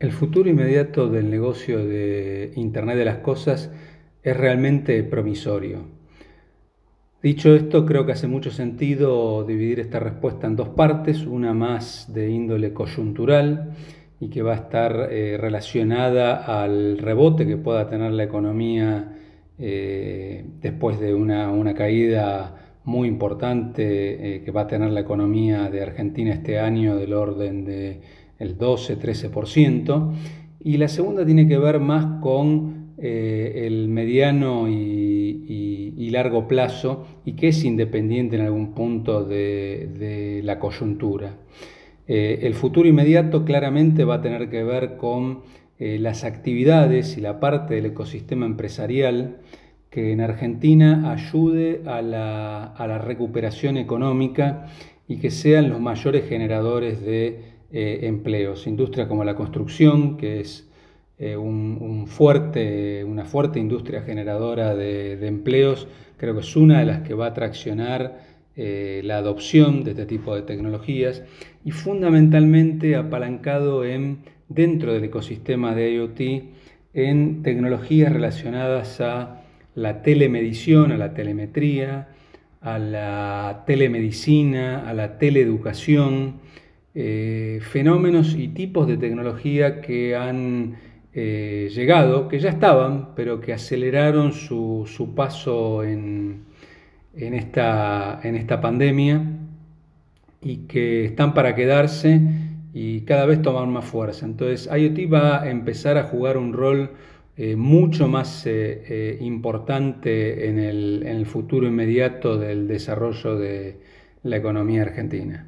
El futuro inmediato del negocio de Internet de las Cosas es realmente promisorio. Dicho esto, creo que hace mucho sentido dividir esta respuesta en dos partes, una más de índole coyuntural y que va a estar eh, relacionada al rebote que pueda tener la economía eh, después de una, caída muy importante eh, que va a tener la economía de Argentina este año del orden de el 12-13%, y la segunda tiene que ver más con eh, el mediano y, largo plazo y que es independiente en algún punto de, la coyuntura. Eh, el futuro inmediato claramente va a tener que ver con eh, las actividades y la parte del ecosistema empresarial que en Argentina ayude a la, a la recuperación económica y que sean los mayores generadores de eh, empleos. Industria como la construcción, que es eh, un, fuerte, una fuerte industria generadora de, empleos, creo que es una de las que va a traccionar eh, la adopción de este tipo de tecnologías y fundamentalmente apalancado en, dentro del ecosistema de IoT en tecnologías relacionadas a la telemedición, a la telemetría, a la telemedicina, a la teleeducación, eh, fenómenos y tipos de tecnología que han eh, llegado, que ya estaban, pero que aceleraron su, paso en, esta, en esta pandemia y que están para quedarse y cada vez toman más fuerza. Entonces IoT va a empezar a jugar un rol eh, mucho más importante en el futuro inmediato del desarrollo de la economía argentina.